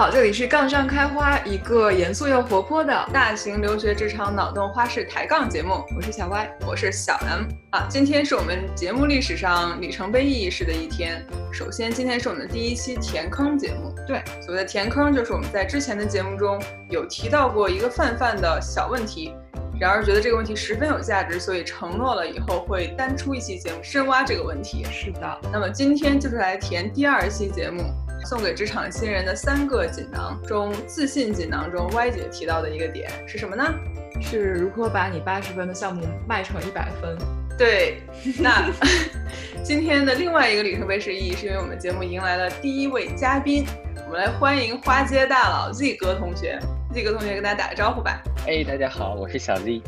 好，这里是杠上开花，一个严肃又活泼的大型留学职场脑洞花式抬杠节目。我是小 Y，我是小 M 啊。今天是我们节目历史上里程碑意义式的一天。首先，今天是我们的第一期填坑节目。对，所谓的填坑，就是我们在之前的节目中有提到过一个泛泛的小问题，然而觉得这个问题十分有价值，所以承诺了以后会单出一期节目深挖这个问题。是的，那么今天就是来填第二期节目。送给职场新人的三个锦囊中，自信锦囊中，Y 姐提到的一个点是什么呢？是如何把你八十分的项目卖成一百分？对，那今天的另外一个里程碑式意义，是因为我们节目迎来了第一位嘉宾，我们来欢迎花街大佬 Z 哥同学。Z 哥同学跟大家打个招呼吧。哎，大家好，我是小 Z。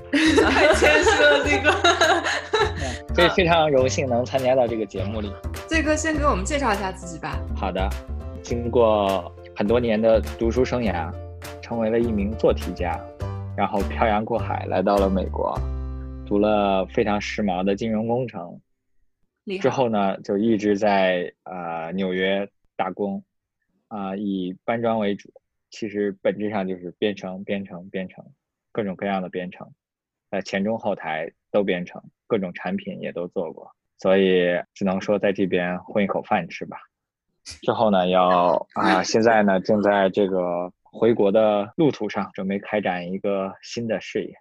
太谦虚了，Z 哥。非非常荣幸能参加到这个节目里。Z 哥先给我们介绍一下自己吧。好的。经过很多年的读书生涯，成为了一名做题家，然后漂洋过海来到了美国，读了非常时髦的金融工程。之后呢，就一直在呃纽约打工，啊以搬砖为主，其实本质上就是编程、编程、编程，各种各样的编程，在前中后台都编程，各种产品也都做过，所以只能说在这边混一口饭吃吧。之后呢，要啊，现在呢，正在这个回国的路途上，准备开展一个新的事业。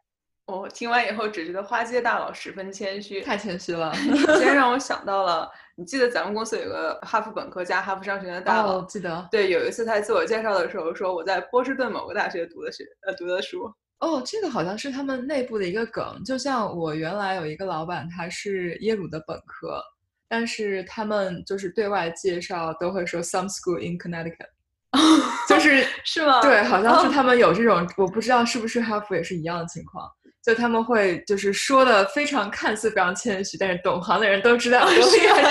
我听完以后只觉得花街大佬十分谦虚，太谦虚了。先让我想到了，你记得咱们公司有个哈佛本科加哈佛商学院的大佬？记得。对，有一次他自我介绍的时候说我在波士顿某个大学读的学呃读的书。哦，这个好像是他们内部的一个梗，就像我原来有一个老板，他是耶鲁的本科。但是他们就是对外介绍都会说 some school in Connecticut，就是是吗？对，好像是他们有这种，我不知道是不是哈佛也是一样的情况，就他们会就是说的非常看似非常谦虚，但是懂行的人都知道都厉害。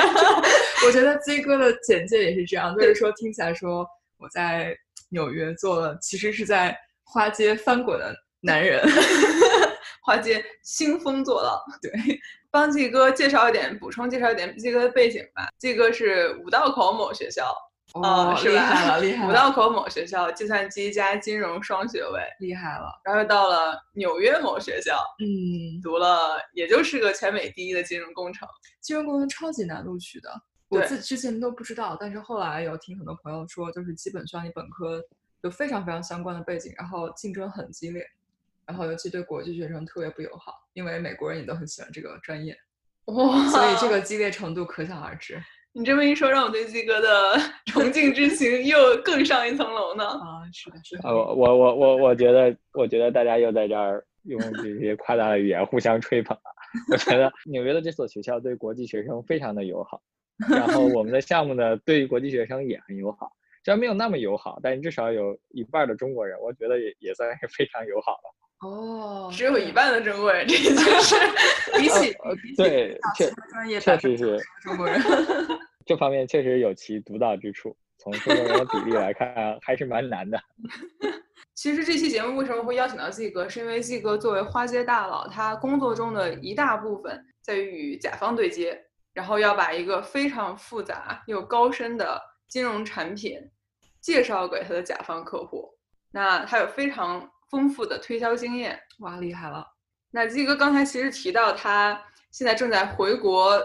我觉得 Z 哥的简介也是这样，就是说听起来说我在纽约做了，其实是在花街翻滚的男人 花街兴风作浪，对。帮季哥介绍一点，补充介绍一点季哥的背景吧。季哥是五道口某学校，哦，厉害了，厉害了。五道口某学校计算机加金融双学位，厉害了。然后到了纽约某学校，嗯，读了，也就是个全美第一的金融工程。金融工程超级难录取的，我自己之前都不知道，但是后来有听很多朋友说，就是基本上你本科有非常非常相关的背景，然后竞争很激烈。然后尤其对国际学生特别不友好，因为美国人也都很喜欢这个专业，哇！所以这个激烈程度可想而知。你这么一说，让我对鸡哥的 崇敬之情又更上一层楼呢。啊，是的，是的。我我我我我觉得，我觉得大家又在这儿用这些夸大的语言互相吹捧了。我觉得 纽约的这所学校对国际学生非常的友好，然后我们的项目呢，对于国际学生也很友好。虽然没有那么友好，但至少有一半的中国人，我觉得也也算是非常友好了。哦，只有一半的中国人，这就是 比起对确专业确实是中国人，这方面确实有其独到之处。从中国人的比例来看，还是蛮难的。其实这期节目为什么会邀请到季哥，是因为季哥作为花街大佬，他工作中的一大部分在于与甲方对接，然后要把一个非常复杂又高深的金融产品介绍给他的甲方客户。那他有非常。丰富的推销经验，哇，厉害了！那 Z 哥刚才其实提到他现在正在回国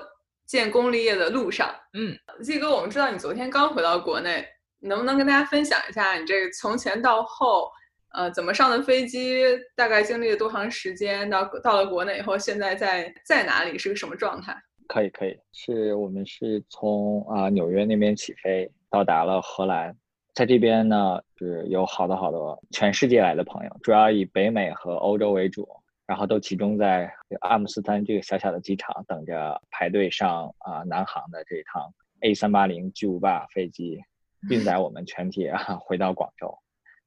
建功立业的路上。嗯，Z 哥，我们知道你昨天刚回到国内，能不能跟大家分享一下你这个从前到后，呃，怎么上的飞机，大概经历了多长时间？到到了国内以后，现在在在哪里，是个什么状态？可以，可以，是我们是从啊纽约那边起飞，到达了荷兰。在这边呢，是有好多好多全世界来的朋友，主要以北美和欧洲为主，然后都集中在阿姆斯特丹这个小小的机场，等着排队上啊南航的这一趟 A 三八零巨无霸飞机，运载我们全体啊 回到广州。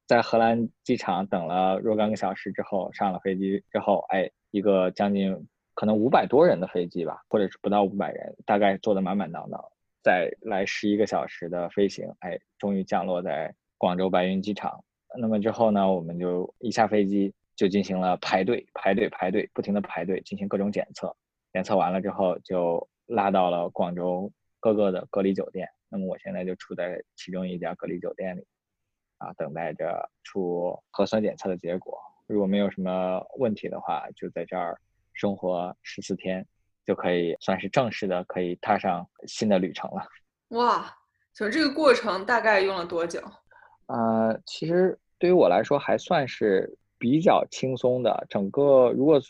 在荷兰机场等了若干个小时之后，上了飞机之后，哎，一个将近可能五百多人的飞机吧，或者是不到五百人，大概坐得满满当当。再来十一个小时的飞行，哎，终于降落在广州白云机场。那么之后呢，我们就一下飞机就进行了排队、排队、排队，不停的排队进行各种检测。检测完了之后，就拉到了广州各个的隔离酒店。那么我现在就处在其中一家隔离酒店里。啊，等待着出核酸检测的结果。如果没有什么问题的话，就在这儿生活十四天，就可以算是正式的可以踏上新的旅程了。哇，就这个过程大概用了多久？呃，其实对于我来说还算是比较轻松的。整个如果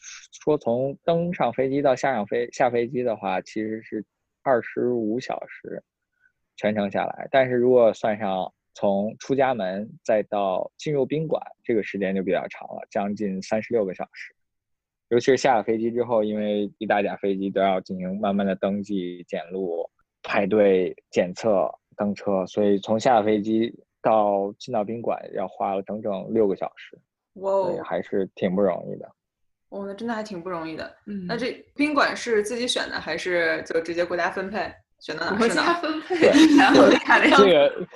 说从登上飞机到下上飞下飞机的话，其实是二十五小时全程下来。但是如果算上从出家门再到进入宾馆，这个时间就比较长了，将近三十六个小时。尤其是下了飞机之后，因为一大架飞机都要进行慢慢的登记、检录、排队检测、登车，所以从下了飞机到进到宾馆要花了整整六个小时。哇哦，还是挺不容易的。哦，那真的还挺不容易的。嗯，那这宾馆是自己选的，还是就直接国家分配？选到哪国？家分配，好厉害的样子。这个，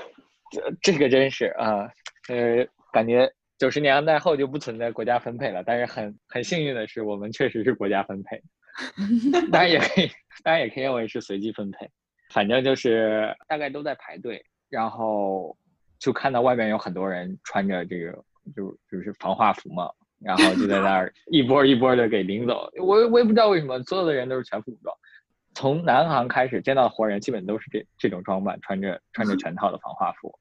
这这个真是啊，呃，感觉九十年代后就不存在国家分配了。但是很很幸运的是，我们确实是国家分配，当然也可以，当然也可以认为是随机分配。反正就是大概都在排队，然后就看到外面有很多人穿着这个就就是防化服嘛，然后就在那儿一波一波的给领走。我我也不知道为什么，所有的人都是全副武装。从南航开始见到活人，基本都是这这种装扮，穿着穿着 全套的防化服，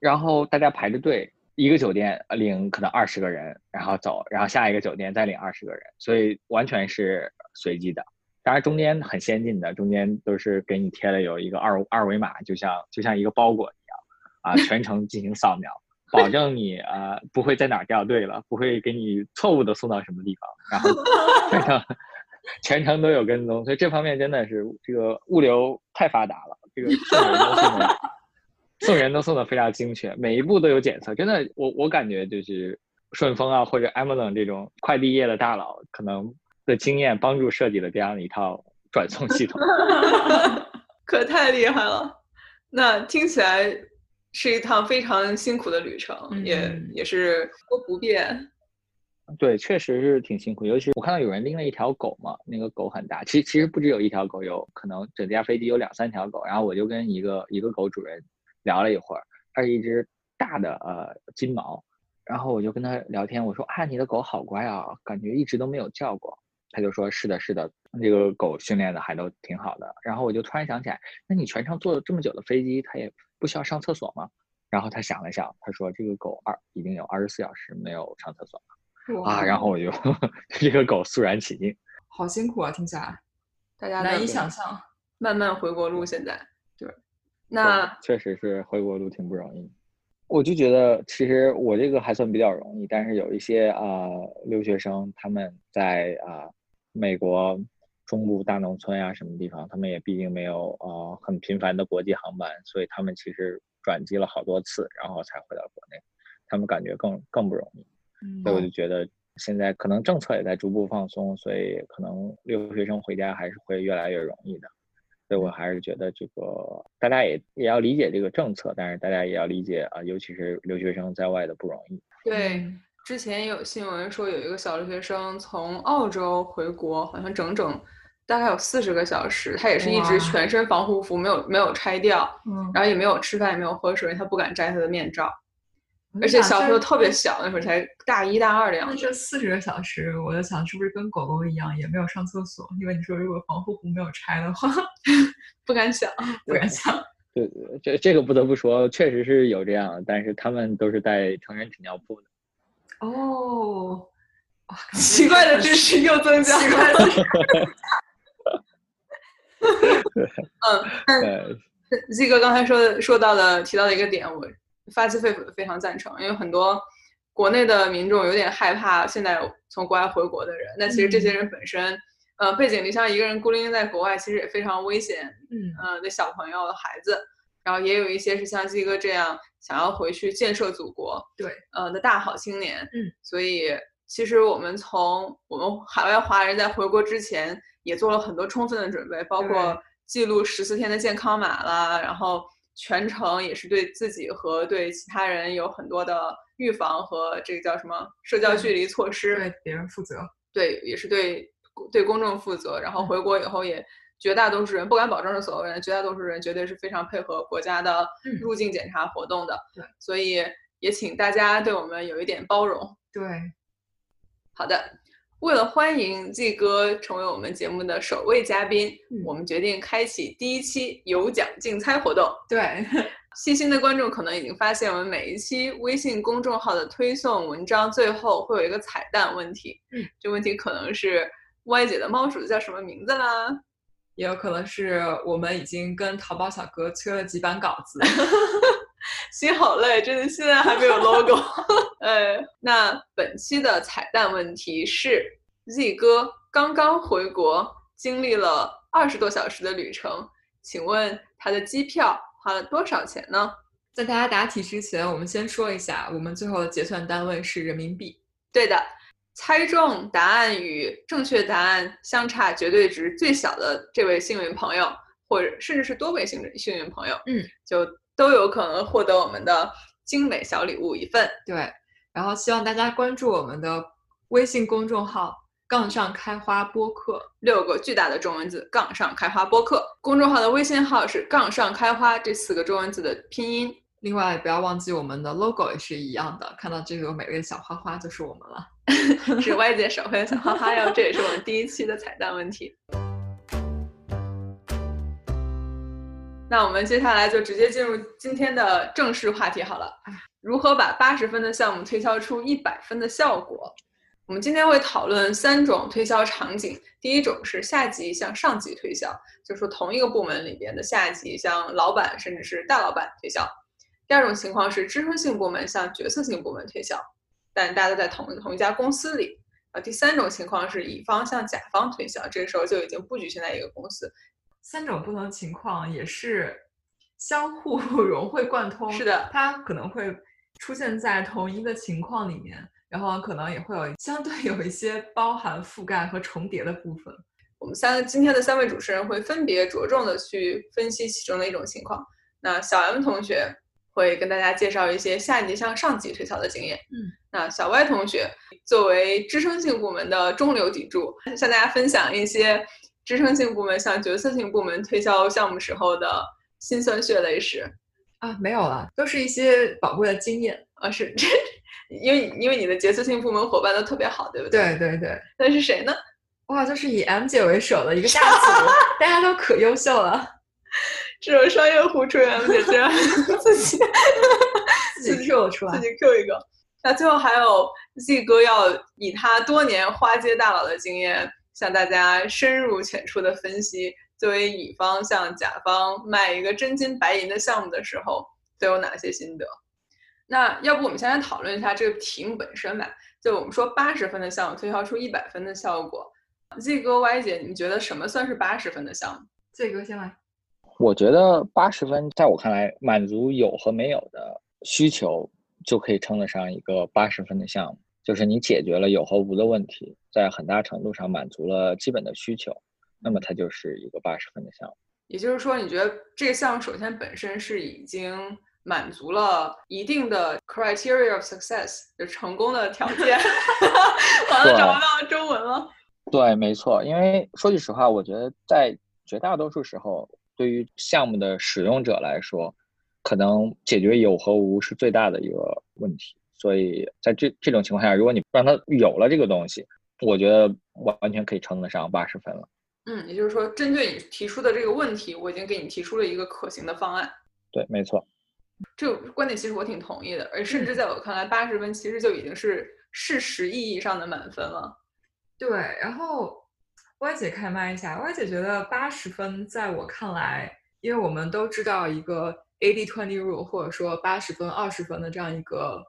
然后大家排着队，一个酒店领可能二十个人，然后走，然后下一个酒店再领二十个人，所以完全是随机的。当然中间很先进的，中间都是给你贴了有一个二二维码，就像就像一个包裹一样，啊，全程进行扫描，保证你呃不会在哪儿掉队了，不会给你错误的送到什么地方，然后全程。全程都有跟踪，所以这方面真的是这个物流太发达了。这个送人都送的，非常精确，每一步都有检测。真的，我我感觉就是顺丰啊或者 Amazon 这种快递业的大佬，可能的经验帮助设计了这样一套 转送系统。可太厉害了！那听起来是一趟非常辛苦的旅程，也也是多不便。对，确实是挺辛苦。尤其我看到有人拎了一条狗嘛，那个狗很大。其实其实不只有一条狗，有可能整架飞机有两三条狗。然后我就跟一个一个狗主人聊了一会儿，它是一只大的呃金毛。然后我就跟他聊天，我说啊，你的狗好乖啊，感觉一直都没有叫过。他就说是的，是的，这个狗训练的还都挺好的。然后我就突然想起来，那你全程坐了这么久的飞机，它也不需要上厕所吗？然后他想了想，他说这个狗二已经有二十四小时没有上厕所了。啊，然后我就 这个狗肃然起敬，好辛苦啊，听起来大家难以想象。漫漫回国路，现在对，那确实是回国路挺不容易。我就觉得，其实我这个还算比较容易，但是有一些啊留学生，他们在啊美国中部大农村啊什么地方，他们也毕竟没有呃很频繁的国际航班，所以他们其实转机了好多次，然后才回到国内，他们感觉更更不容易。所以我就觉得现在可能政策也在逐步放松，所以可能留学生回家还是会越来越容易的。所以我还是觉得这个大家也也要理解这个政策，但是大家也要理解啊，尤其是留学生在外的不容易。对，之前有新闻说有一个小留学生从澳洲回国，好像整整大概有四十个小时，他也是一直全身防护服没有没有拆掉，然后也没有吃饭也没有喝水，他不敢摘他的面罩。而且小时候特别小，那会儿才大一大二的样子。那这四十个小时，我在想是不是跟狗狗一样，也没有上厕所？因为你说如果防护服没有拆的话，不敢想，不敢想。对对，这这个不得不说，确实是有这样，但是他们都是带成人纸尿布的。哦，奇怪的知识又增加了。嗯，Z 哥刚才说说到的提到的一个点，我。发自肺腑的非常赞成，因为很多国内的民众有点害怕现在从国外回国的人。那其实这些人本身，呃，背井离乡一个人孤零零在国外，其实也非常危险。嗯，呃，的小朋友、孩子，然后也有一些是像鸡哥这样想要回去建设祖国，对，呃的大好青年。嗯，所以其实我们从我们海外华人在回国之前，也做了很多充分的准备，包括记录十四天的健康码啦，然后。全程也是对自己和对其他人有很多的预防和这个叫什么社交距离措施，对别人负责，对也是对对公众负责。然后回国以后也绝大多数人不敢保证是所有人，绝大多数人绝对是非常配合国家的入境检查活动的。对，所以也请大家对我们有一点包容。对，好的，为了欢迎季哥成为我们节目的首位嘉宾，嗯我们决定开启第一期有奖竞猜活动。对，细心的观众可能已经发现，我们每一期微信公众号的推送文章最后会有一个彩蛋问题。嗯，这问题可能是 Y 姐的猫鼠叫什么名字啦？也有可能是我们已经跟淘宝小哥催了几版稿子。心好累，真的现在还没有 logo。呃，那本期的彩蛋问题是：Z 哥刚刚回国，经历了二十多小时的旅程，请问他的机票花了多少钱呢？在大家答题之前，我们先说一下，我们最后的结算单位是人民币。对的，猜中答案与正确答案相差绝对值最小的这位幸运朋友，或者甚至是多位幸运幸运朋友，嗯，就都有可能获得我们的精美小礼物一份。对，然后希望大家关注我们的微信公众号“杠上开花播客六个巨大的中文字“杠上开花播客”，公众号的微信号是“杠上开花”这四个中文字的拼音。”。另外，不要忘记我们的 logo 也是一样的，看到这个美丽的小花花就是我们了。是外界手绘的小花花哟，这也是我们第一期的彩蛋问题。那我们接下来就直接进入今天的正式话题好了。如何把八十分的项目推销出一百分的效果？我们今天会讨论三种推销场景。第一种是下级向上级推销，就是说同一个部门里边的下级向老板甚至是大老板推销。第二种情况是支撑性部门向决策性部门推销，但大家都在同同一家公司里。啊，第三种情况是乙方向甲方推销，这个时候就已经不局限在一个公司。三种不同的情况也是相互 融会贯通。是的它可能会出现在同一个情况里面，然后可能也会有相对有一些包含覆盖和重叠的部分。我们三个今天的三位主持人会分别着重的去分析其中的一种情况。那小 M 同学会跟大家介绍一些下级向上级推销的经验。嗯，那小 Y 同学作为支撑性部门的中流砥柱，向大家分享一些支撑性部门向决策性部门推销项目时候的辛酸血泪史。啊，没有了，都是一些宝贵的经验。啊，是这，因为因为你的决策性部门伙伴都特别好，对不对？对对对，那是谁呢？哇，就是以 M 姐为首的一个大组，大家都可优秀了，这种商业互吹 M 姐竟然 自己自己 Q 了出来自。己 Q 一个。那最后还有 Z 哥要以他多年花街大佬的经验，向大家深入浅出的分析，作为乙方向甲方卖一个真金白银的项目的时候，都有哪些心得？那要不我们先来讨论一下这个题目本身吧。就我们说八十分的项目推销出一百分的效果，Z 哥 Y 姐，你们觉得什么算是八十分的项目？？Z 哥先来。我觉得八十分，在我看来，满足有和没有的需求，就可以称得上一个八十分的项目。就是你解决了有和无的问题，在很大程度上满足了基本的需求，那么它就是一个八十分的项目。也就是说，你觉得这个项目首先本身是已经满足了一定的 criteria of success，就成功的条件。完了，对找不到中文了。对，没错。因为说句实话，我觉得在绝大多数时候，对于项目的使用者来说，可能解决有和无是最大的一个问题。所以在这这种情况下，如果你让他有了这个东西，我觉得完全可以称得上八十分了。嗯，也就是说，针对你提出的这个问题，我已经给你提出了一个可行的方案。对，没错。这个观点其实我挺同意的，而甚至在我看来，八十分其实就已经是事实意义上的满分了。对，然后歪姐开麦一下歪姐觉得八十分，在我看来，因为我们都知道一个 eighty twenty rule，或者说八十分二十分的这样一个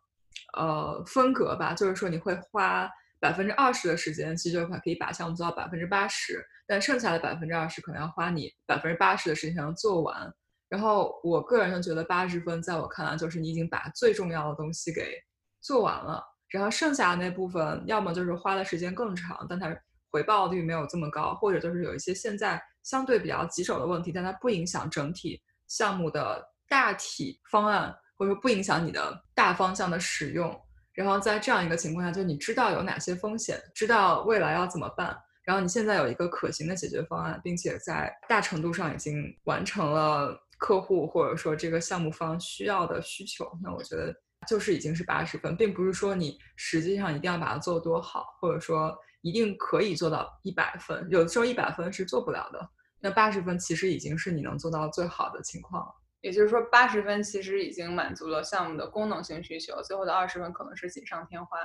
呃风格吧，就是说你会花百分之二十的时间，其实就可以把项目做到百分之八十，但剩下的百分之二十可能要花你百分之八十的时间才能做完。然后我个人就觉得八十分，在我看来就是你已经把最重要的东西给做完了。然后剩下的那部分，要么就是花的时间更长，但它回报率没有这么高，或者就是有一些现在相对比较棘手的问题，但它不影响整体项目的大体方案，或者说不影响你的大方向的使用。然后在这样一个情况下，就你知道有哪些风险，知道未来要怎么办，然后你现在有一个可行的解决方案，并且在大程度上已经完成了客户或者说这个项目方需要的需求，那我觉得就是已经是八十分，并不是说你实际上一定要把它做多好，或者说一定可以做到一百分。有的时候一百分是做不了的，那八十分其实已经是你能做到最好的情况了。也就是说，八十分其实已经满足了项目的功能性需求，最后的二十分可能是锦上添花，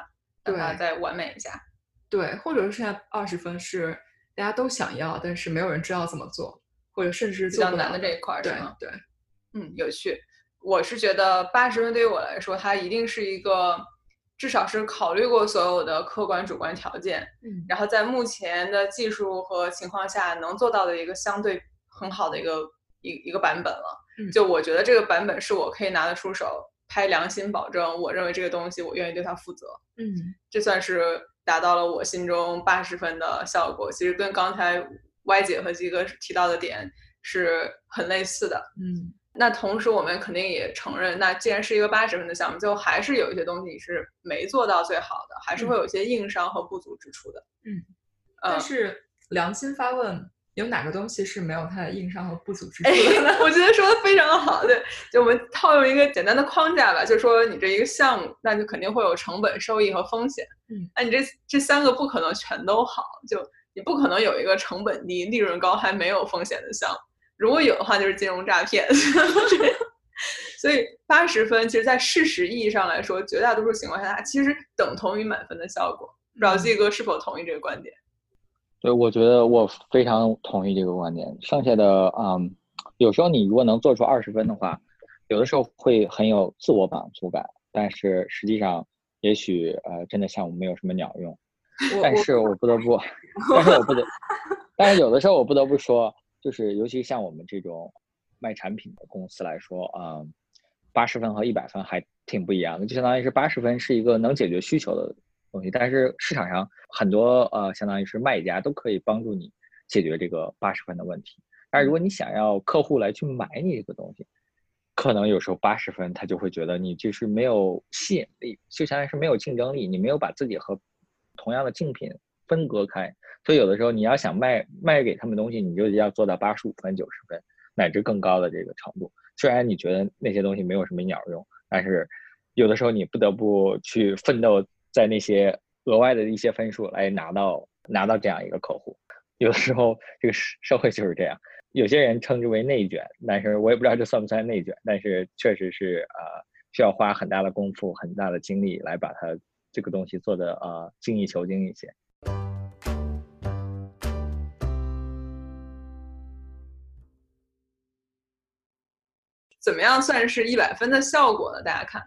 让它再完美一下。对，或者是现在二十分是大家都想要，但是没有人知道怎么做，或者甚至比做不了较难的这一块儿是对吗？对，嗯，有趣。我是觉得八十分对于我来说，它一定是一个至少是考虑过所有的客观主观条件，嗯然后在目前的技术和情况下能做到的一个相对很好的一个一一个版本了。嗯就我觉得这个版本是我可以拿得出手，拍良心保证，我认为这个东西我愿意对它负责。嗯这算是达到了我心中八十分的效果。其实跟刚才 Y 姐和鸡哥提到的点是很类似的。嗯那同时，我们肯定也承认，那既然是一个八十分的项目，最后还是有一些东西是没做到最好的，还是会有一些硬伤和不足之处的。嗯，呃但，是良心发问，有哪个东西是没有它的硬伤和不足之处的呢？哎，我觉得说的非常好。对，就我们套用一个简单的框架吧，就说你这一个项目，那就肯定会有成本、收益和风险。嗯，那你这这三个不可能全都好，就你不可能有一个成本低、利润高还没有风险的项目。如果有的话，就是金融诈骗。所以八十分，其实，在事实意义上来说，绝大多数情况下，它其实等同于满分的效果。不知道季哥是否同意这个观点？对，我觉得我非常同意这个观点。剩下的，嗯，有时候你如果能做出二十分的话，有的时候会很有自我满足感，但是实际上，也许呃，真的项目没有什么鸟用。但是我不得不，但是我不得，但是有的时候我不得不说，就是尤其像我们这种卖产品的公司来说，嗯，八十分和一百分还挺不一样的，就相当于是八十分是一个能解决需求的东西，但是市场上很多呃，相当于是卖家都可以帮助你解决这个八十分的问题。但是如果你想要客户来去买你这个东西，可能有时候八十分他就会觉得你就是没有吸引力，就相当于是没有竞争力，你没有把自己和同样的竞品分隔开，所以有的时候你要想卖卖给他们东西，你就要做到八十五分、九十分乃至更高的这个程度。虽然你觉得那些东西没有什么鸟用，但是有的时候你不得不去奋斗在那些额外的一些分数来拿到拿到这样一个客户。有的时候这个社社会就是这样，有些人称之为内卷，但是我也不知道这算不算内卷，但是确实是呃需要花很大的功夫、很大的精力来把它这个东西做的呃精益求精一些。怎么样算是一百分的效果呢？大家看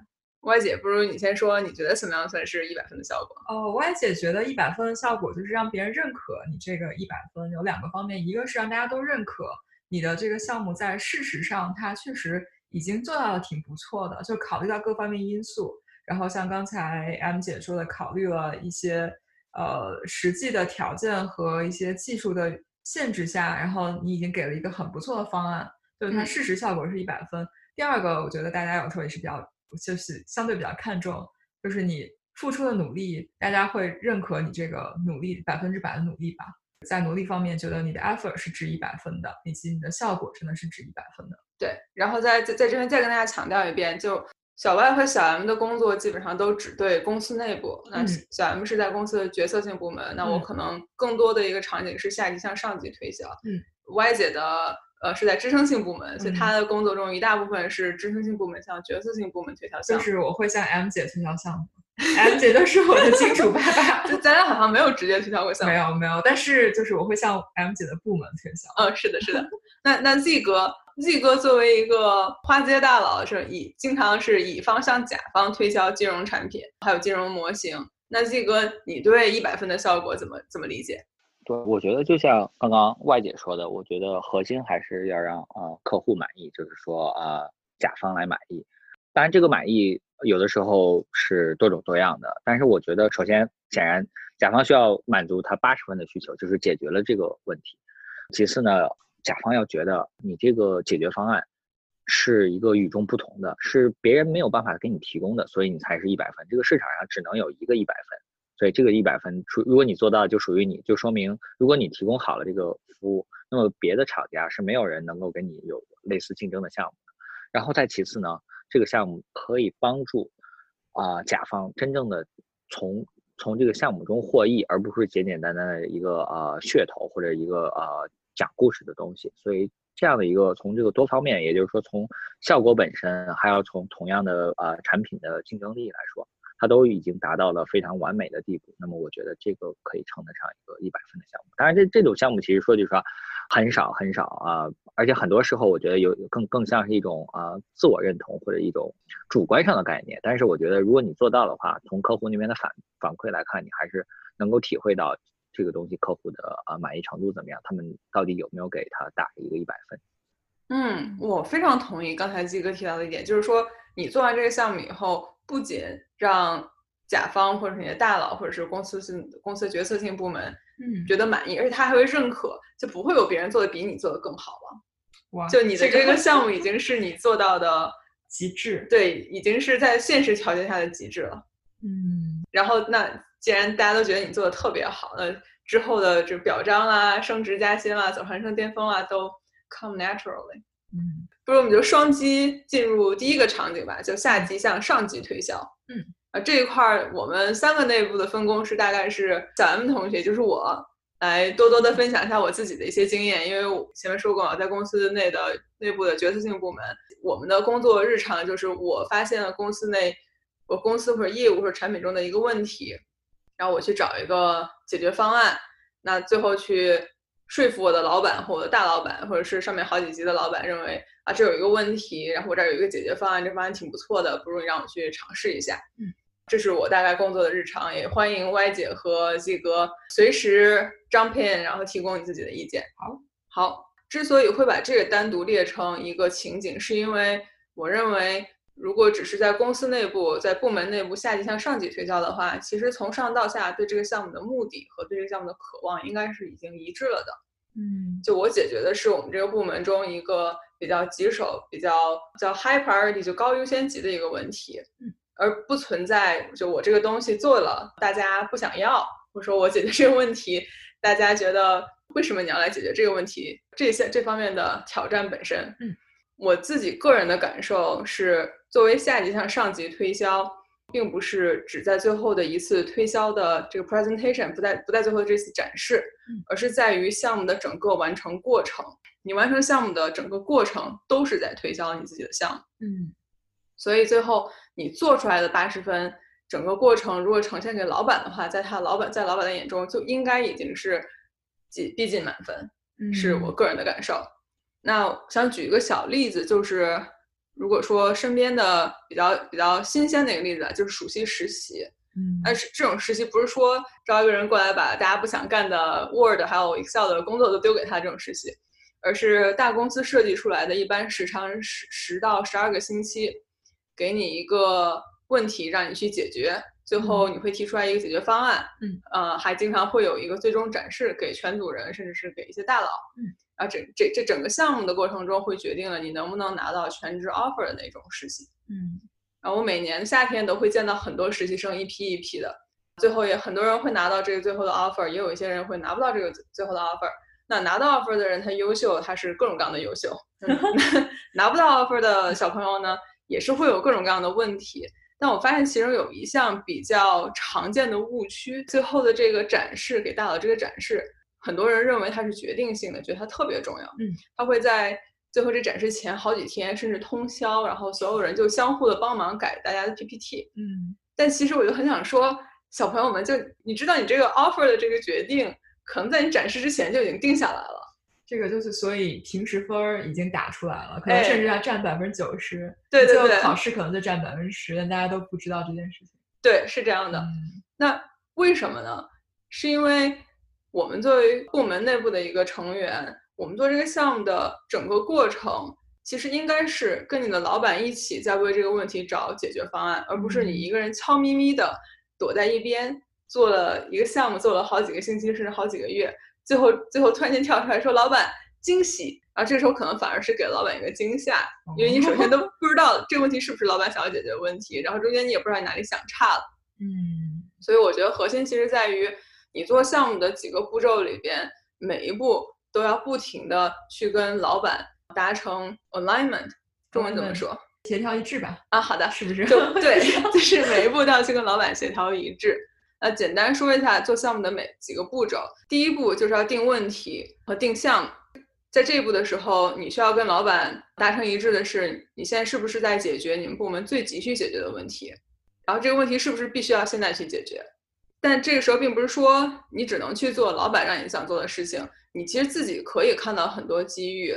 ，Y 姐，不如你先说，你觉得怎么样算是一百分的效果？哦，Y 姐觉得一百分的效果就是让别人认可你这个一百分，有两个方面，一个是让大家都认可你的这个项目在事实上它确实已经做到了挺不错的，就考虑到各方面因素，然后像刚才 M 姐说的，考虑了一些呃实际的条件和一些技术的限制下，然后你已经给了一个很不错的方案，就是它嗯事实效果是一百分。第二个，我觉得大家有时候也是比较，就是相对比较看重，就是你付出的努力，大家会认可你这个努力百分之百的努力吧。在努力方面，觉得你的 effort 是值一百分的，以及你的效果真的是值一百分的。对，然后在在在这边再跟大家强调一遍，就小 Y 和小 M 的工作基本上都只对公司内部，那嗯小 M 是在公司的决策性部门，那我嗯可能更多的一个场景是下级向上级推销。嗯，Y 姐的呃是在支撑性部门，所以他的工作中一大部分是支撑性部门向决策性部门推销项目。就是我会向 M 姐推销项目，M 姐就是我的金主爸爸。就咱俩好像没有直接推销过项目没。有没有，但是就是我会向 M 姐的部门推销。嗯，是的，是的。那那 Z 哥，Z 哥作为一个花街大佬，是以经常是乙方向甲方推销金融产品，还有金融模型。那 Z 哥，你对一百分的效果怎么怎么理解？对，我觉得就像刚刚外姐说的，我觉得核心还是要让呃客户满意，就是说呃甲方来满意。当然，这个满意有的时候是多种多样的，但是我觉得首先显然甲方需要满足他八十分的需求，就是解决了这个问题。其次呢，甲方要觉得你这个解决方案是一个与众不同的，是别人没有办法给你提供的，所以你才是一百分。这个市场上只能有一个一百分。所以这个一百分属，如果你做到就属于你，就说明如果你提供好了这个服务，那么别的厂家是没有人能够跟你有类似竞争的项目。然后再其次呢，这个项目可以帮助啊甲方真正的从从这个项目中获益，而不是简简单单的一个呃噱头或者一个呃讲故事的东西。所以这样的一个从这个多方面，也就是说从效果本身，还要从同样的呃产品的竞争力来说。它都已经达到了非常完美的地步，那么我觉得这个可以称得上一个一百分的项目。当然，这这种项目其实说句实话，很少很少啊，而且很多时候我觉得有更更像是一种啊自我认同或者一种主观上的概念。但是我觉得如果你做到的话，从客户那边的反反馈来看，你还是能够体会到这个东西客户的啊满意程度怎么样，他们到底有没有给他打一个一百分。嗯，我非常同意刚才鸡哥提到的一点，就是说你做完这个项目以后。不仅让甲方或者是你的大佬或者是公司性公司决策性部门，嗯，觉得满意，而且他还会认可，就不会有别人做的比你做的更好了。哇，就你的这个项目已经是你做到的 极致，对，已经是在现实条件下的极致了。嗯，然后那既然大家都觉得你做的特别好，那之后的这表彰啊、升职加薪啊、走上人生巅峰啊，都 come naturally。嗯。不如我们就双击进入第一个场景吧，就下级向上级推销。嗯，啊这一块儿我们三个内部的分工是大概是小 M 同学，就是我来多多的分享一下我自己的一些经验，因为我前面说过啊，在公司内的内部的决策性部门，我们的工作日常就是我发现了公司内我公司或者业务或者产品中的一个问题，然后我去找一个解决方案，那最后去。说服我的老板或我的大老板，或者是上面好几级的老板，认为啊，这有一个问题，然后我这儿有一个解决方案，这方案挺不错的，不如你让我去尝试一下。嗯，这是我大概工作的日常，也欢迎 Y 姐和 Z 哥随时 jump in，然后提供你自己的意见。好，好，之所以会把这个单独列成一个情景，是因为我认为。如果只是在公司内部、在部门内部下级向上级推销的话，其实从上到下对这个项目的目的和对这个项目的渴望应该是已经一致了的。嗯，就我解决的是我们这个部门中一个比较棘手、比较叫 high priority 就高优先级的一个问题，而不存在就我这个东西做了大家不想要，或者说我解决这个问题大家觉得为什么你要来解决这个问题这些这方面的挑战本身。嗯。我自己个人的感受是，作为下级向上级推销，并不是只在最后的一次推销的这个 presentation，不在不在最后的这次展示，而是在于项目的整个完成过程。你完成项目的整个过程都是在推销你自己的项目。嗯，所以最后你做出来的八十分，整个过程如果呈现给老板的话，在他老板在老板的眼中就应该已经是几逼近满分，是我个人的感受。那想举一个小例子，就是如果说身边的比较比较新鲜的一个例子，就是暑期实习。嗯，但是这种实习不是说招一个人过来把大家不想干的 Word 还有 Excel 的工作都丢给他这种实习，而是大公司设计出来的，一般时长十十到十二个星期，给你一个问题让你去解决，最后你会提出来一个解决方案。嗯，呃，还经常会有一个最终展示给全组人，甚至是给一些大佬。嗯。啊，整这这整个项目的过程中，会决定了你能不能拿到全职 offer 的那种实习。嗯，然后我每年夏天都会见到很多实习生，一批一批的，最后也很多人会拿到这个最后的 offer，也有一些人会拿不到这个最后的 offer。那拿到 offer 的人，他优秀，他是各种各样的优秀；拿不到 offer 的小朋友呢，也是会有各种各样的问题。但我发现其中有一项比较常见的误区，最后的这个展示给大佬这个展示。很多人认为它是决定性的，觉得它特别重要。嗯，他会在最后这展示前好几天，甚至通宵，然后所有人就相互的帮忙改大家的 PPT。嗯，但其实我就很想说，小朋友们，就你知道，你这个 offer 的这个决定，可能在你展示之前就已经定下来了。这个就是，所以平时分儿已经打出来了，可能甚至要占百分之九十。对对对。考试可能就占百分之十，但大家都不知道这件事情。对，是这样的。那为什么呢？是因为。我们作为部门内部的一个成员，我们做这个项目的整个过程，其实应该是跟你的老板一起在为这个问题找解决方案，而不是你一个人悄咪咪的躲在一边做了一个项目，做了好几个星期甚至好几个月，最后最后突然间跳出来说老板惊喜，然后这时候可能反而是给老板一个惊吓，因为你首先都不知道这个问题是不是老板想要解决的问题，然后中间你也不知道你哪里想差了，嗯，所以我觉得核心其实在于。你做项目的几个步骤里边，每一步都要不停的去跟老板达成 alignment，中文怎么说？协调一致吧？啊，好的，是不是？就 对，就是每一步都要去跟老板协调一致。那简单说一下做项目的每几个步骤。第一步就是要定问题和定项目，在这一步的时候，你需要跟老板达成一致的是，你现在是不是在解决你们部门最急需解决的问题，然后这个问题是不是必须要现在去解决？但这个时候并不是说你只能去做老板让你想做的事情，你其实自己可以看到很多机遇，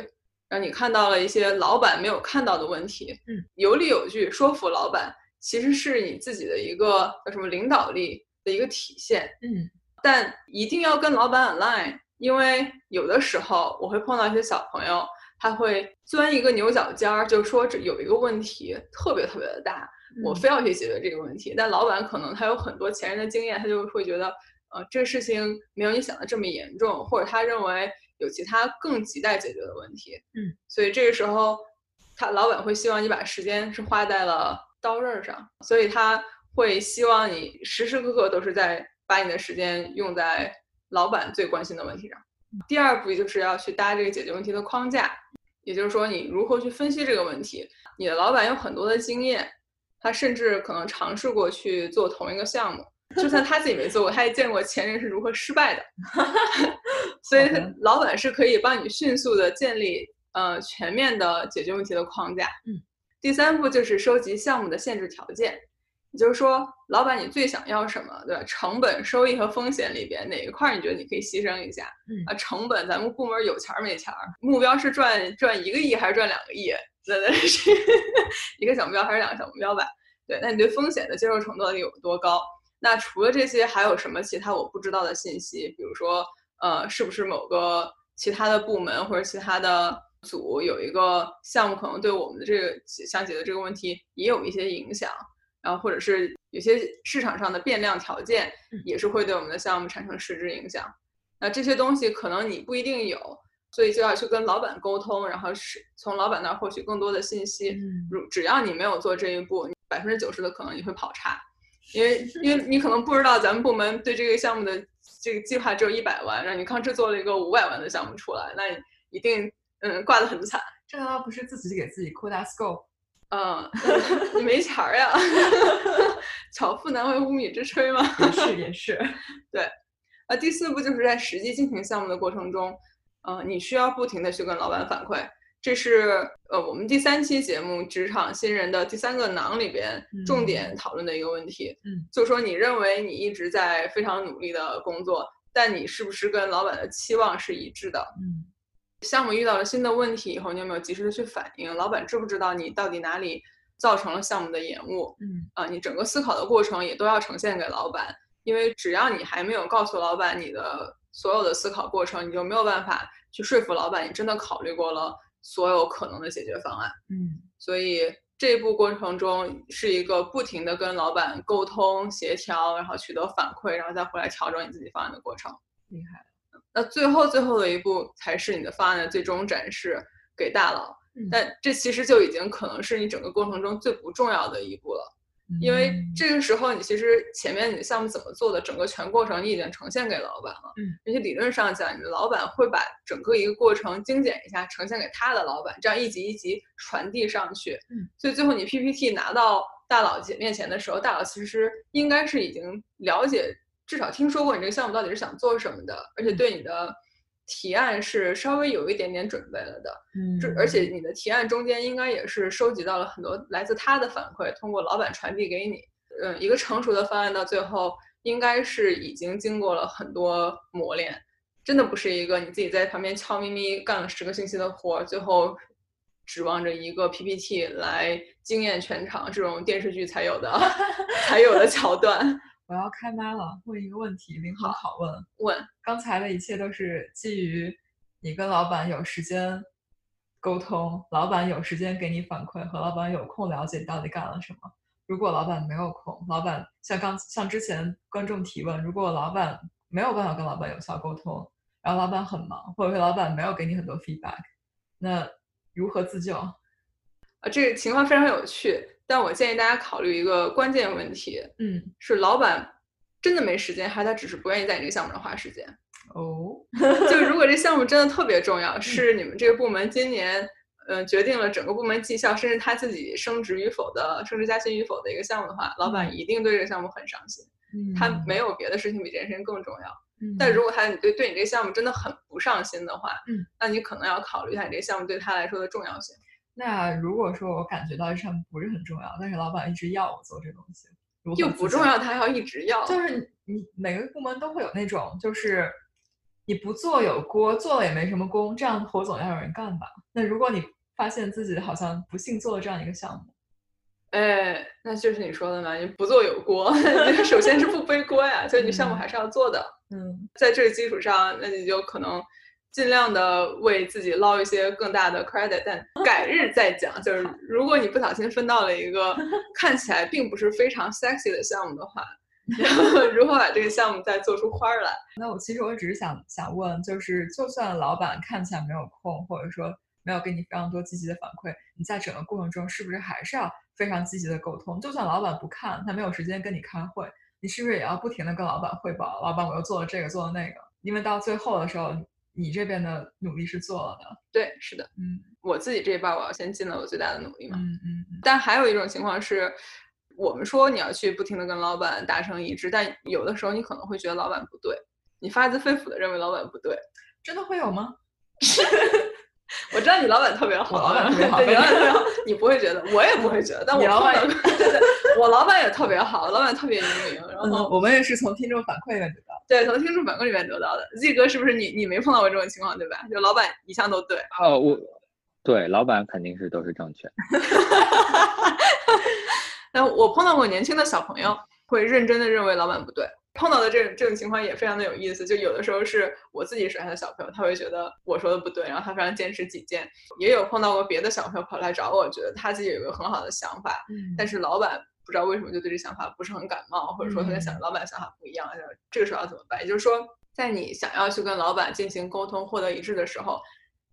让你看到了一些老板没有看到的问题，嗯，有理有据说服老板，其实是你自己的一个叫什么领导力的一个体现，嗯，但一定要跟老板 align，因为有的时候我会碰到一些小朋友，他会钻一个牛角尖儿，就说这有一个问题特别特别的大。我非要去解决这个问题，但老板可能他有很多前人的经验，他就会觉得，呃，这个事情没有你想的这么严重，或者他认为有其他更亟待解决的问题。嗯，所以这个时候，他老板会希望你把时间是花在了刀刃上，所以他会希望你时时刻刻都是在把你的时间用在老板最关心的问题上。第二步就是要去搭这个解决问题的框架，也就是说你如何去分析这个问题。你的老板有很多的经验。他甚至可能尝试过去做同一个项目，就算他自己没做过，他也见过前人是如何失败的。所以，老板是可以帮你迅速的建立呃全面的解决问题的框架。嗯。第三步就是收集项目的限制条件，也就是说，老板你最想要什么？对吧？成本、收益和风险里边哪一块你觉得你可以牺牲一下？嗯。啊，成本，咱们部门有钱没钱？目标是赚赚一个亿还是赚两个亿？那那 是一个小目标还是两个小目标吧？对，那你对风险的接受程度到底有多高？那除了这些，还有什么其他我不知道的信息？比如说，呃，是不是某个其他的部门或者其他的组有一个项目，可能对我们的这个想解决这个问题也有一些影响？然后或者是有些市场上的变量条件也是会对我们的项目产生实质影响？那这些东西可能你不一定有。所以就要去跟老板沟通，然后是从老板那儿获取更多的信息。如只要你没有做这一步，百分之九十的可能你会跑差，因为因为你可能不知道咱们部门对这个项目的这个计划只有一百万，让你刚制做了一个五百万的项目出来，那你一定嗯挂得很惨。这难道不是自己给自己扩大 scope？嗯，你没钱儿呀？巧妇难为无米之炊吗？也是也是。对，啊，第四步就是在实际进行项目的过程中。呃，你需要不停的去跟老板反馈，这是呃我们第三期节目职场新人的第三个囊里边重点讨论的一个问题。嗯，就说你认为你一直在非常努力的工作，但你是不是跟老板的期望是一致的？嗯，项目遇到了新的问题以后，你有没有及时的去反应？老板知不知道你到底哪里造成了项目的延误？嗯，啊，你整个思考的过程也都要呈现给老板，因为只要你还没有告诉老板你的。所有的思考过程，你就没有办法去说服老板，你真的考虑过了所有可能的解决方案。嗯，所以这一步过程中是一个不停的跟老板沟通协调，然后取得反馈，然后再回来调整你自己方案的过程。厉害。那最后最后的一步才是你的方案的最终展示给大佬，但这其实就已经可能是你整个过程中最不重要的一步了。因为这个时候，你其实前面你的项目怎么做的，整个全过程你已经呈现给老板了。嗯，而且理论上讲，你的老板会把整个一个过程精简一下，呈现给他的老板，这样一级一级传递上去。嗯，所以最后你 PPT 拿到大佬姐面前的时候，大佬其实应该是已经了解，至少听说过你这个项目到底是想做什么的，而且对你的。提案是稍微有一点点准备了的，嗯，这而且你的提案中间应该也是收集到了很多来自他的反馈，通过老板传递给你，嗯，一个成熟的方案到最后应该是已经经过了很多磨练，真的不是一个你自己在旁边悄咪咪干了十个星期的活，最后指望着一个 PPT 来惊艳全场这种电视剧才有的 才有的桥段。我要开麦了，问一个问题，灵魂拷问。问，刚才的一切都是基于你跟老板有时间沟通，老板有时间给你反馈，和老板有空了解你到底干了什么。如果老板没有空，老板像刚像之前观众提问，如果老板没有办法跟老板有效沟通，然后老板很忙，或者是老板没有给你很多 feedback，那如何自救？啊，这个情况非常有趣。但我建议大家考虑一个关键问题，嗯，是老板真的没时间，还是他只是不愿意在你这个项目上花时间？哦，就如果这项目真的特别重要，是你们这个部门今年呃，决定了整个部门绩效，甚至他自己升职与否的、升职加薪与否的一个项目的话，老板一定对这个项目很上心。嗯他没有别的事情比这件事情更重要。嗯但如果他你对对你这个项目真的很不上心的话，嗯，那你可能要考虑一下你这个项目对他来说的重要性。那如果说我感觉到这项目不是很重要，但是老板一直要我做这东西，又不重要，他还要一直要。就是你你每个部门都会有那种，就是你不做有锅，做了也没什么功，这样的活总要有人干吧？那如果你发现自己好像不幸做了这样一个项目，哎，那就是你说的嘛，你不做有锅，首先是不 背锅呀，所以你项目嗯还是要做的。嗯在这个基础上，那你就可能尽量的为自己捞一些更大的 credit，但改日再讲。就是 如果你不小心分到了一个看起来并不是非常 sexy 的项目的话，然后 如何把这个项目再做出花儿来？那我其实我只是想想问，就是就算老板看起来没有空，或者说没有给你非常多积极的反馈，你在整个过程中是不是还是要非常积极的沟通？就算老板不看，他没有时间跟你开会，你是不是也要不停的跟老板汇报？老板，我又做了这个，做了那个，因为到最后的时候，你这边的努力是做了的。对，是的，嗯我自己这一半我要先尽了我最大的努力嘛。嗯嗯嗯但还有一种情况是，我们说你要去不停的跟老板达成一致，但有的时候你可能会觉得老板不对，你发自肺腑的认为老板不对。真的会有吗？我知道你老板特别好，老板特别好对，你老板特别好，你不会觉得，我也不会觉得，但我老板对对，我老板也特别好，老板特别英明，然 嗯，后我们也是从听众反馈的。对从听众反馈里面得到的。Z 哥是不是你你没碰到过这种情况对吧？就老板一向都对，哦，我对老板肯定是都是正确的。但我碰到过年轻的小朋友会认真的认为老板不对。碰到的这种这种情况也非常的有意思，就有的时候是我自己手下的小朋友，他会觉得我说的不对，然后他非常坚持己见；也有碰到过别的小朋友跑来找我，觉得他自己有一个很好的想法，嗯但是老板不知道为什么就对这想法不是很感冒，或者说他跟想嗯老板想法不一样，这个时候要怎么办？也就是说，在你想要去跟老板进行沟通、获得一致的时候，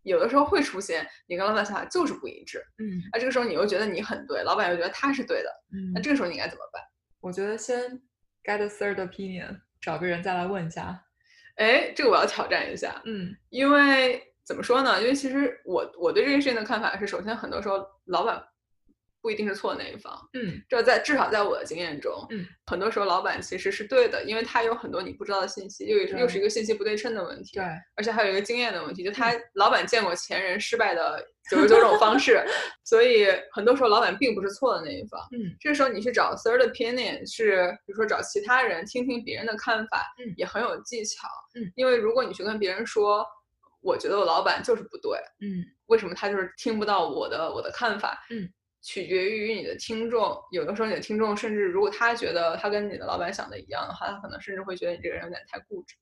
有的时候会出现你跟老板想法就是不一致，嗯那这个时候你又觉得你很对，老板又觉得他是对的，嗯那这个时候你应该怎么办？我觉得先 get a third opinion，找个人再来问一下。哎，这个我要挑战一下，嗯因为怎么说呢？因为其实我我对这件事情的看法是，首先很多时候老板不一定是错的那一方，嗯。这在至少在我的经验中，嗯，很多时候老板其实是对的，因为他有很多你不知道的信息，又又是一个信息不对称的问题，对，而且还有一个经验的问题，就他老板见过前人失败的九十九种方式，所以很多时候老板并不是错的那一方。嗯。这个时候你去找 third opinion，是比如说找其他人听听别人的看法，嗯。也很有技巧。嗯，因为如果你去跟别人说，我觉得我老板就是不对，嗯。为什么他就是听不到我的我的看法？嗯，取决于你的听众。有的时候你的听众甚至如果他觉得他跟你的老板想的一样的话，他可能甚至会觉得你这个人有点太固执。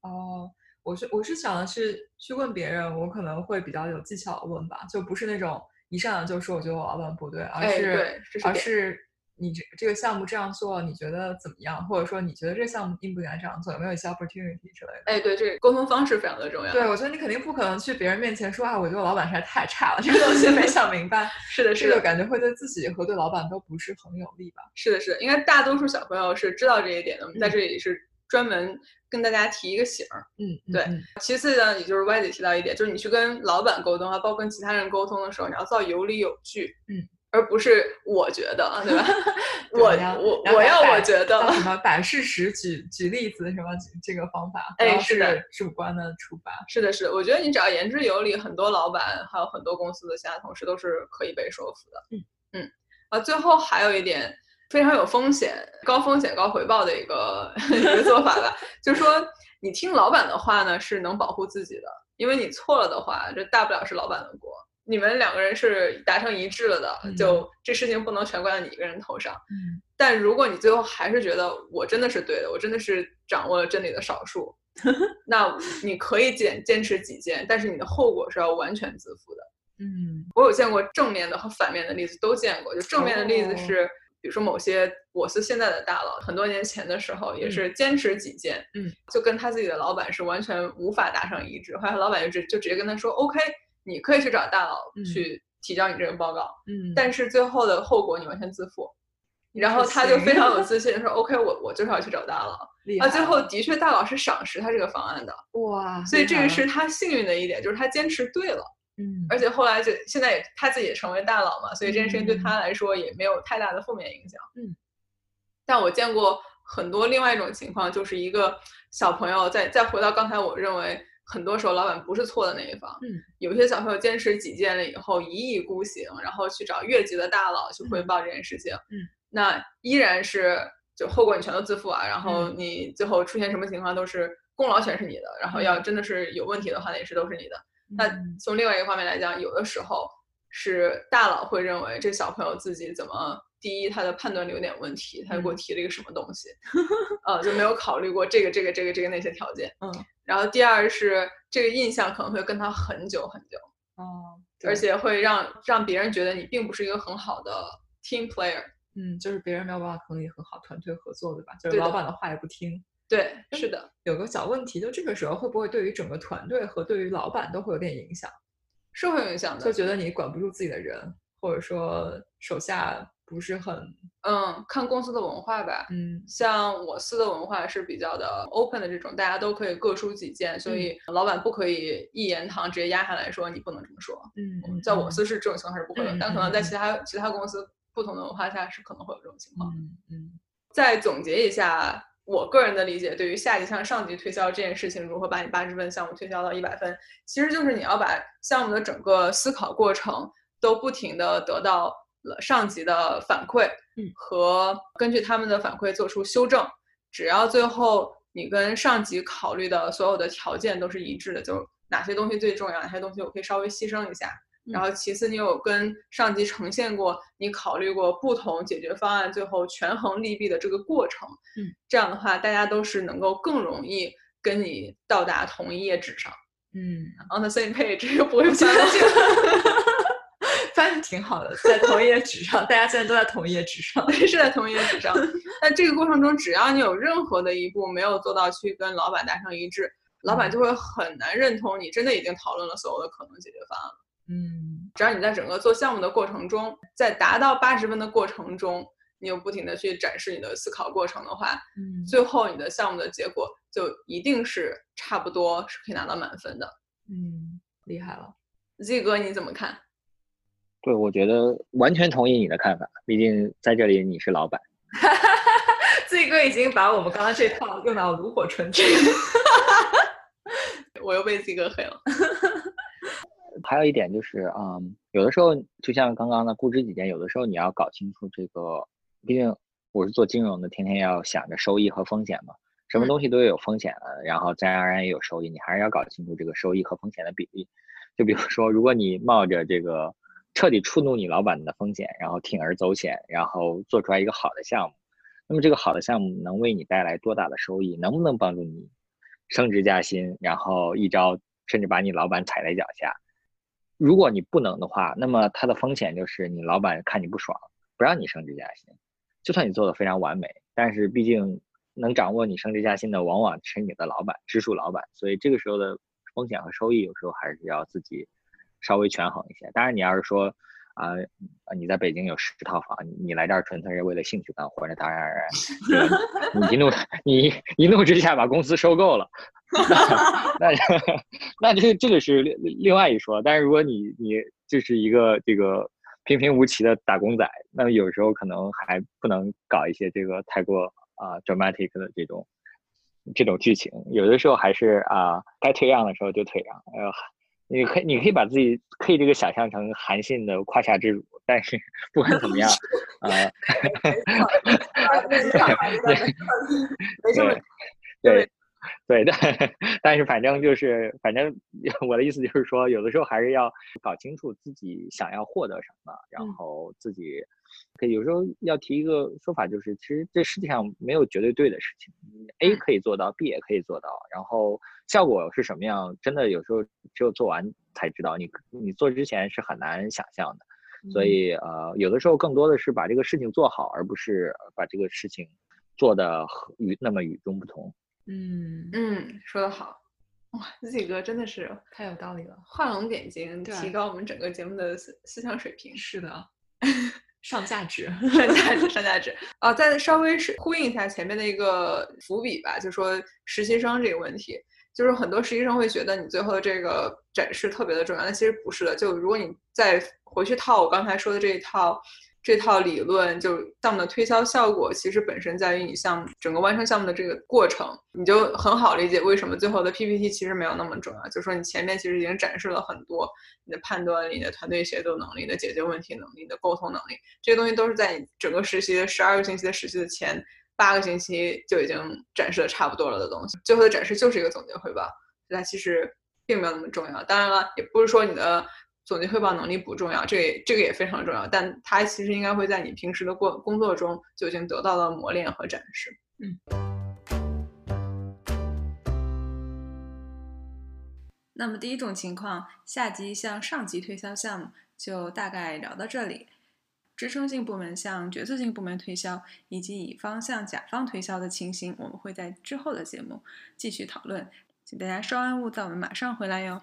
哦，我是我是想的是去问别人，我可能会比较有技巧的问吧，就不是那种一上来就说我觉得我老板不对，而哎是、而是你这这个项目这样做，你觉得怎么样？或者说你觉得这个项目应不应该这样做？有没有一些 opportunity 之类的？哎，对，这个沟通方式非常的重要。对，我觉得你肯定不可能去别人面前说啊，我觉得我老板实在太差了，这个东西没想明白，是的，是的，这个感觉会对自己和对老板都不是很有利吧？是的，是的，应该大多数小朋友是知道这一点的。我们在嗯这里是专门跟大家提一个醒儿。嗯，嗯对嗯其次呢，也就是歪姐提到一点，就是你去跟老板沟通啊，包括跟其他人沟通的时候，你要做到有理有据，嗯，而不是我觉得，对吧？对我我我要我觉得叫，什么摆事实举举例子什么这个方法，哎是的主观的出发。是的，是的，我觉得你只要言之有理，很多老板还有很多公司的其他同事都是可以被说服的。嗯嗯，啊，最后还有一点非常有风险、高风险高回报的一个 一个做法吧，就是说你听老板的话呢，是能保护自己的，因为你错了的话，这大不了是老板的锅。你们两个人是达成一致了的，嗯就这事情不能全怪到你一个人头上。嗯但如果你最后还是觉得我真的是对的，我真的是掌握了真理的少数，那你可以坚坚持己见，但是你的后果是要完全自负的。嗯我有见过正面的和反面的例子，都见过。就正面的例子哦是，比如说某些我司现在的大佬，很多年前的时候也是坚持己见，嗯，就跟他自己的老板是完全无法达成一致。后来老板就直就直接跟他说，OK，你可以去找大佬嗯去提交你这个报告，嗯，但是最后的后果你完全自负。然后他就非常有自信说：“OK，我我就是要去找大佬。”啊，最后的确大佬是赏识他这个方案的，哇，所以这个是他幸运的一点，就是他坚持对了。嗯而且后来就现在也他自己也成为大佬嘛，所以这件事情对他来说也没有太大的负面影响。嗯，但我见过很多另外一种情况，就是一个小朋友再再回到刚才我认为很多时候老板不是错的那一方，嗯，有些小朋友坚持己见了以后一意孤行，然后去找越级的大佬去汇报这件事情，嗯，那依然是就后果你全都自负啊，然后嗯。你最后出现什么情况都是功劳全是你的，然后嗯。要真的是有问题的话，那也是都是你的。那嗯。从另外一个方面来讲，有的时候是大佬会认为这小朋友自己怎么，第一他的判断力有点问题，他就给我嗯。提了一个什么东西，呃，就没有考虑过这个这个这个这个那些条件。嗯然后第二是这个印象可能会跟他很久很久，哦，而且会让让别人觉得你并不是一个很好的 team player。嗯，就是别人没有办法和你很好团队合作，对吧？就是对老板的话也不听。对，是的，有个小问题，就这个时候会不会对于整个团队和对于老板都会有点影响？是会有影响的。就觉得你管不住自己的人，或者说手下不是很嗯，看公司的文化吧。嗯像我司的文化是比较的 open 的这种，大家都可以各抒己见，所以老板不可以一言堂直接压下来说你不能这么说。嗯嗯在我司是这种情况是不会的，嗯但可能在嗯其他其他公司不同的文化下是可能会有这种情况。嗯嗯再总结一下我个人的理解，对于下级向上级推销这件事情，如何把你八十分项目推销到一百分，其实就是你要把项目的整个思考过程都不停的得到了上级的反馈，嗯和根据他们的反馈做出修正。只要最后你跟上级考虑的所有的条件都是一致的，就哪些东西最重要，哪些东西我可以稍微牺牲一下。然后其次，你有跟上级呈现过你考虑过不同解决方案，最后权衡利弊的这个过程。嗯，这样的话，大家都是能够更容易跟你到达同一页纸上嗯，，on the same page，又不会翻了镜。挺好的，在同一页纸上，大家现在都在同一页纸上。对，是在同一页纸上。但这个过程中，只要你有任何的一步没有做到去跟老板达成一致，老板就会很难认同你真的已经讨论了所有的可能解决方案了。嗯只要你在整个做项目的过程中，在达到八十分的过程中，你有不停的去展示你的思考过程的话，嗯最后你的项目的结果就一定是差不多是可以拿到满分的。嗯，厉害了。Z 哥你怎么看？对，我觉得完全同意你的看法，毕竟在这里你是老板。Z 哥已经把我们刚刚这套用到炉火纯青。我又被 Z 哥黑了。还有一点就是，嗯，有的时候就像刚刚的固执己见，有的时候你要搞清楚这个，毕竟我是做金融的，天天要想着收益和风险嘛，什么嗯东西都有风险的，然后自然而然也有收益，你还是要搞清楚这个收益和风险的比例。就比如说，如果你冒着这个彻底触怒你老板的风险，然后铤而走险，然后做出来一个好的项目，那么这个好的项目能为你带来多大的收益？能不能帮助你升职加薪，然后一招甚至把你老板踩在脚下？如果你不能的话，那么它的风险就是你老板看你不爽，不让你升职加薪。就算你做的非常完美，但是毕竟能掌握你升职加薪的，往往是你的老板，直属老板。所以这个时候的风险和收益，有时候还是要自己稍微权衡一些。当然，你要是说啊、你在北京有十套房，你来这儿纯粹是为了兴趣干活，那当然，你一怒 你一怒之下把公司收购了，那那 那这这个是另另外一说。但是如果你你就是一个这个平平无奇的打工仔，那么有时候可能还不能搞一些这个太过啊、dramatic 的这种这种剧情，有的时候还是啊、该退让的时候就退让，呃。你可以，你可以把自己可以这个想象成韩信的胯下之辱，但是不管怎么样，呃，没这么对对对，但是反正就是，反正我的意思就是说，有的时候还是要搞清楚自己想要获得什么，然后自己可以有时候要提一个说法，就是其实这世界上没有绝对对的事情，A 嗯可以做到，B 也可以做到，然后效果是什么样，真的有时候只有做完才知道，你你做之前是很难想象的。嗯所以呃，有的时候更多的是把这个事情做好，而不是把这个事情做的与那么与众不同。嗯，嗯，说得好。哇，Z 哥真的是太有道理了。画龙点睛，提高我们整个节目的思思想水平。是的，上价值。上价值，上价值啊！再稍微是呼应一下前面的一个伏笔吧，就说实习生这个问题。就是很多实习生会觉得你最后的这个展示特别的重要，但其实不是的。就如果你再回去套我刚才说的这一套。这套理论就项目的推销效果，其实本身在于你项目整个完成项目的这个过程，你就很好理解为什么最后的 PPT 其实没有那么重要。就是说你前面其实已经展示了很多你的判断力、你的团队协作能力、的解决问题能力、的沟通能力，这些东西都是在你整个实习的十二个星期的实习的前八个星期就已经展示的差不多了的东西。最后的展示就是一个总结汇报，它其实并没有那么重要。当然了，也不是说你的。总结汇报能力不重要，这这个也非常重要，但它其实应该会在你平时的过工作中就已经得到了磨练和展示。嗯。那么第一种情况，下级向上级推销项目，就大概聊到这里。支撑性部门向决策性部门推销，以及乙方向甲方推销的情形，我们会在之后的节目继续讨论，请大家稍安勿躁，我们马上回来哟。